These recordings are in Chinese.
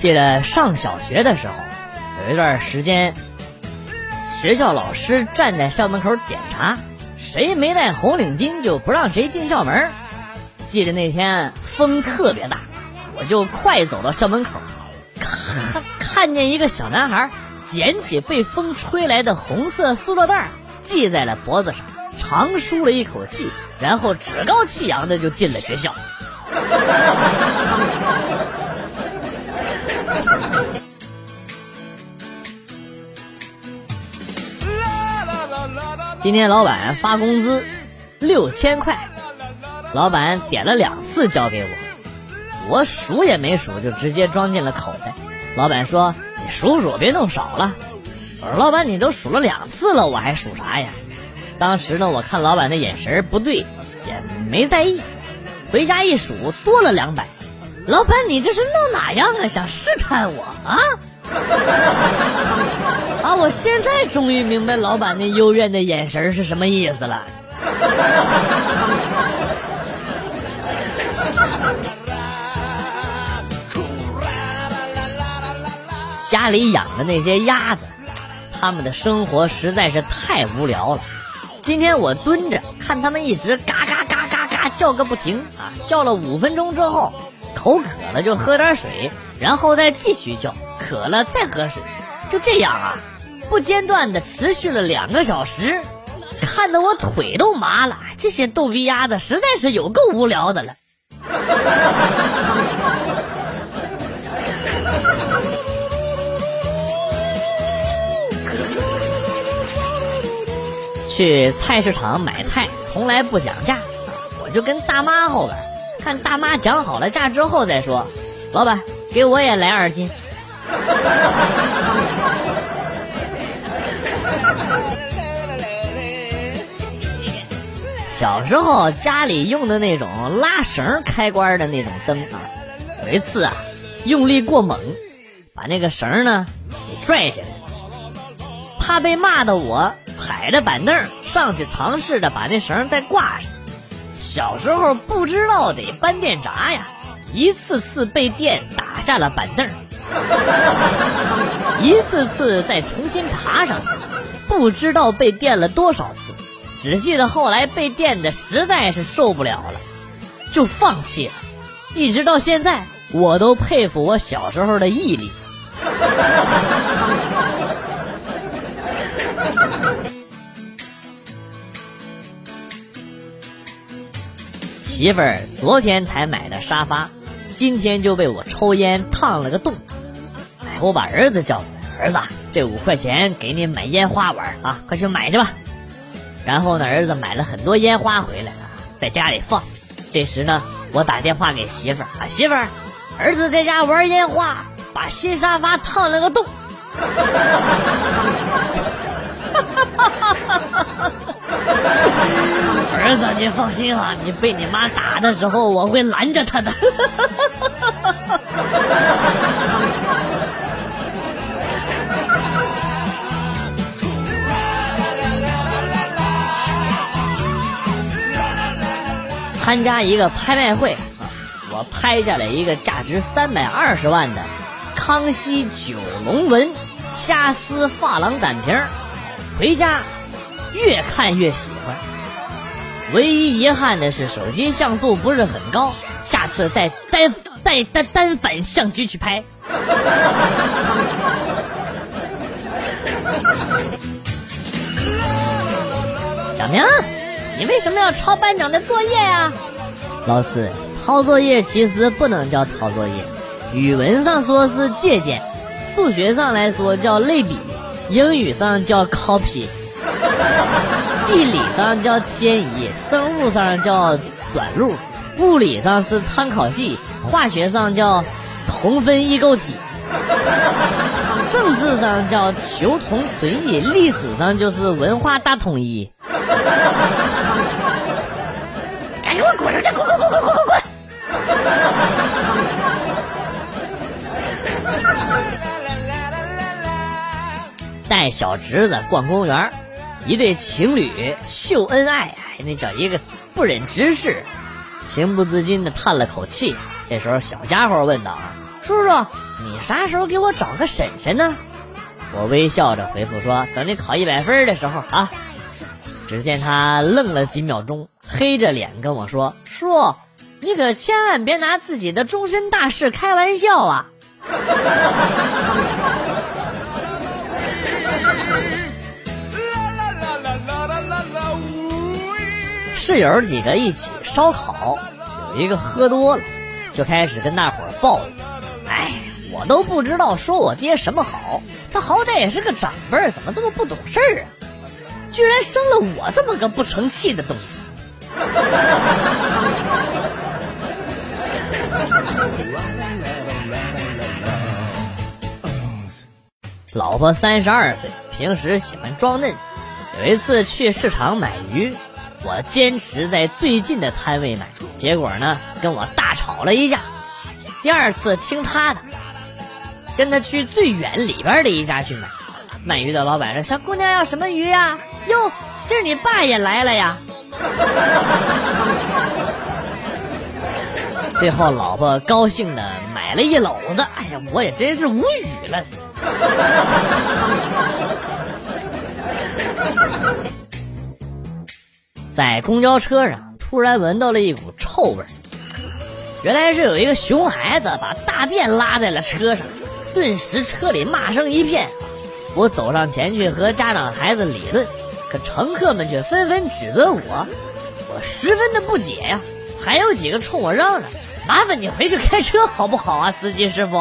记得上小学的时候，有一段时间，学校老师站在校门口检查，谁没戴红领巾就不让谁进校门。记得那天风特别大，我就快走到校门口，看看见一个小男孩捡起被风吹来的红色塑料袋，系在了脖子上，长舒了一口气，然后趾高气扬的就进了学校。今天老板发工资六千块，老板点了两次交给我，我数也没数就直接装进了口袋。老板说：“你数数，别弄少了。”我说：“老板，你都数了两次了，我还数啥呀？”当时呢，我看老板的眼神不对，也没在意。回家一数，多了两百。老板，你这是闹哪样啊？想试探我啊？啊！我现在终于明白老板那幽怨的眼神是什么意思了。家里养的那些鸭子，他们的生活实在是太无聊了。今天我蹲着看他们一直嘎嘎嘎嘎嘎叫个不停啊，叫了五分钟之后，口渴了就喝点水，然后再继续叫，渴了再喝水，就这样啊，不间断的持续了两个小时，看得我腿都麻了。这些逗逼鸭子实在是有够无聊的了。去菜市场买菜从来不讲价，我就跟大妈后边看大妈讲好了价之后再说。老板，给我也来二斤。小时候家里用的那种拉绳开关的那种灯啊，有一次啊，用力过猛，把那个绳呢给拽下来了，怕被骂的我。踩着板凳上去尝试着把那绳再挂上，小时候不知道得搬电闸呀，一次次被电打下了板凳，一次次再重新爬上去，不知道被电了多少次，只记得后来被电的实在是受不了了，就放弃了，一直到现在我都佩服我小时候的毅力。媳妇儿昨天才买的沙发，今天就被我抽烟烫了个洞。哎，我把儿子叫过来，儿子，这五块钱给你买烟花玩啊，快去买去吧。然后呢，儿子买了很多烟花回来啊，在家里放。这时呢，我打电话给媳妇儿啊，媳妇儿，儿子在家玩烟花，把新沙发烫了个洞。哈哈哈哈哈哈儿子，你放心啊，你被你妈打的时候，我会拦着他的。参加一个拍卖会，我拍下来一个价值三百二十万的康熙九龙纹掐丝珐琅胆瓶，回家越看越喜欢。唯一遗憾的是手机像素不是很高，下次带单带单单反相机去拍。小明，你为什么要抄班长的作业呀？老师，抄作业其实不能叫抄作业，语文上说是借鉴，数学上来说叫类比，英语上叫 copy。地理上叫迁移，生物上叫转录，物理上是参考系，化学上叫同分异构体，政治上叫求同存异，历史上就是文化大统一。赶紧给我滚出去！滚滚滚滚滚滚滚！带小侄子逛公园。一对情侣秀恩爱，那叫一个不忍直视，情不自禁的叹了口气。这时候，小家伙问道：“啊叔叔，你啥时候给我找个婶婶呢？”我微笑着回复说：“等你考一百分的时候啊。”只见他愣了几秒钟，黑着脸跟我说：“叔，你可千万别拿自己的终身大事开玩笑啊！”室友几个一起烧烤，有一个喝多了，就开始跟大伙儿抱怨：“哎，我都不知道说我爹什么好，他好歹也是个长辈，怎么这么不懂事儿啊？居然生了我这么个不成器的东西！”老婆三十二岁，平时喜欢装嫩。有一次去市场买鱼。我坚持在最近的摊位买，结果呢跟我大吵了一架。第二次听他的，跟他去最远里边的一家去买。卖鱼的老板说：“小姑娘要什么鱼呀？哟，今儿你爸也来了呀！” 最后老婆高兴的买了一篓子，哎呀，我也真是无语了。在公交车上，突然闻到了一股臭味儿。原来是有一个熊孩子把大便拉在了车上，顿时车里骂声一片。我走上前去和家长孩子理论，可乘客们却纷纷指责我，我十分的不解呀。还有几个冲我嚷嚷：“麻烦你回去开车好不好啊，司机师傅？”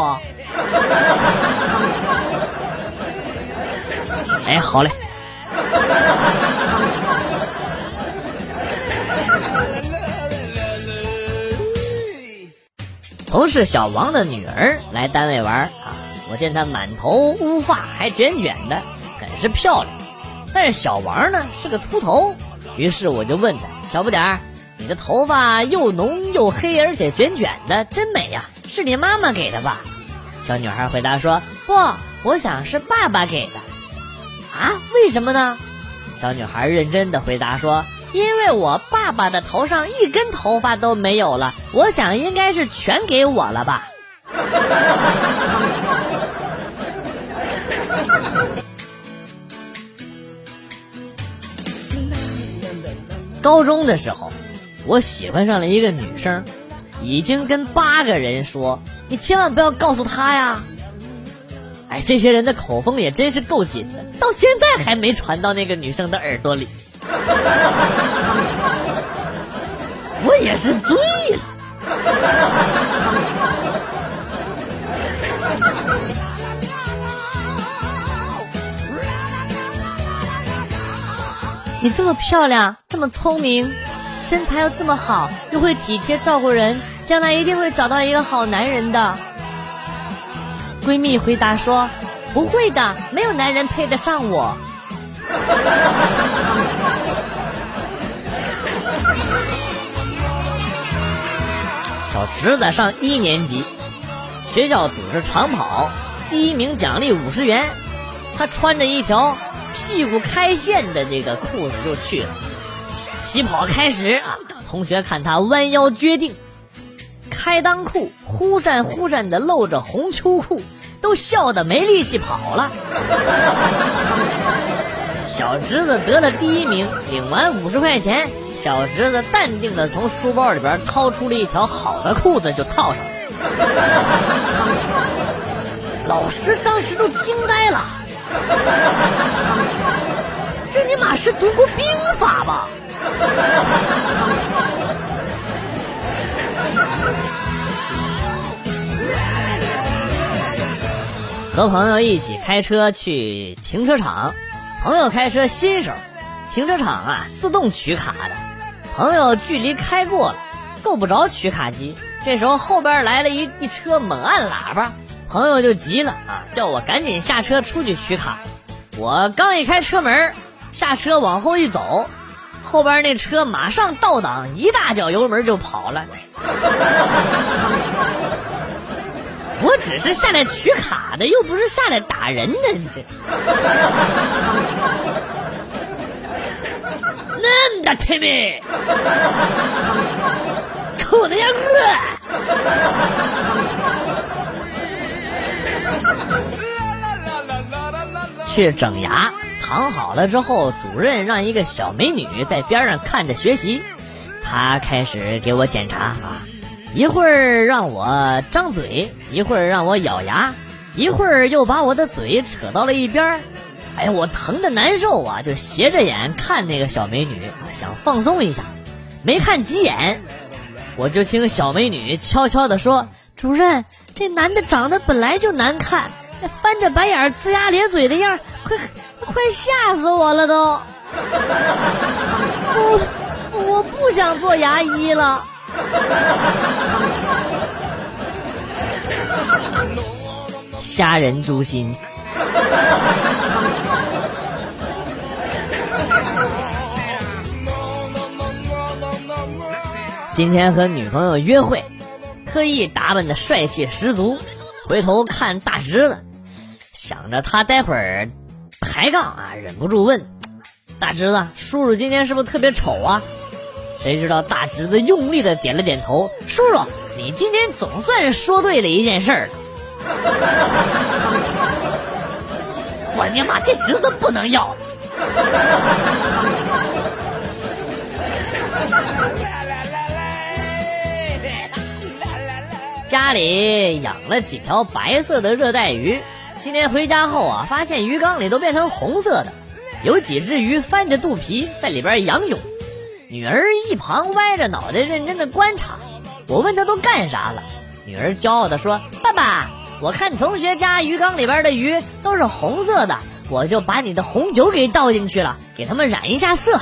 哎，好嘞。同事小王的女儿来单位玩啊，我见她满头乌发还卷卷的，很是漂亮。但是小王呢是个秃头，于是我就问她：“小不点儿，你的头发又浓又黑，而且卷卷的，真美呀，是你妈妈给的吧？”小女孩回答说：“不，我想是爸爸给的。”啊？为什么呢？小女孩认真的回答说。因为我爸爸的头上一根头发都没有了，我想应该是全给我了吧。高中的时候，我喜欢上了一个女生，已经跟八个人说，你千万不要告诉她呀。哎，这些人的口风也真是够紧的，到现在还没传到那个女生的耳朵里。我也是醉了。你这么漂亮，这么聪明，身材又这么好，又会体贴照顾人，将来一定会找到一个好男人的。闺蜜回答说：“不会的，没有男人配得上我。”小侄子上一年级，学校组织长跑，第一名奖励五十元。他穿着一条屁股开线的这个裤子就去了。起跑开始啊，同学看他弯腰决定，开裆裤忽闪忽闪的露着红秋裤，都笑得没力气跑了。小侄子得了第一名，领完五十块钱，小侄子淡定的从书包里边掏出了一条好的裤子就套上了。老师当时都惊呆了，这尼玛是读过兵法吧？和朋友一起开车去停车场。朋友开车新手，停车场啊自动取卡的。朋友距离开过了，够不着取卡机。这时候后边来了一一车，猛按喇叭，朋友就急了啊，叫我赶紧下车出去取卡。我刚一开车门，下车往后一走，后边那车马上倒档，一大脚油门就跑了。我只是下来取卡的，又不是下来打人的，这，嫩的天命，臭的要死。去整牙，躺好了之后，主任让一个小美女在边上看着学习，她开始给我检查啊。一会儿让我张嘴，一会儿让我咬牙，一会儿又把我的嘴扯到了一边儿。哎呀，我疼的难受啊，就斜着眼看那个小美女，想放松一下，没看几眼，我就听小美女悄悄地说：“主任，这男的长得本来就难看。”那翻着白眼、龇牙咧嘴的样快快吓死我了都！我我不想做牙医了。虾仁诛心。今天和女朋友约会，特意打扮的帅气十足，回头看大侄子。想着他待会儿抬杠啊，忍不住问大侄子：“叔叔今天是不是特别丑啊？”谁知道大侄子用力的点了点头：“叔叔，你今天总算是说对了一件事儿。” 我尼玛，这侄子不能要！家里养了几条白色的热带鱼。今天回家后啊，发现鱼缸里都变成红色的，有几只鱼翻着肚皮在里边仰泳。女儿一旁歪着脑袋认真的观察。我问她都干啥了，女儿骄傲的说：“爸爸，我看同学家鱼缸里边的鱼都是红色的，我就把你的红酒给倒进去了，给他们染一下色。”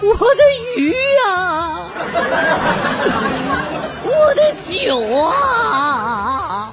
我的鱼呀！我的酒啊！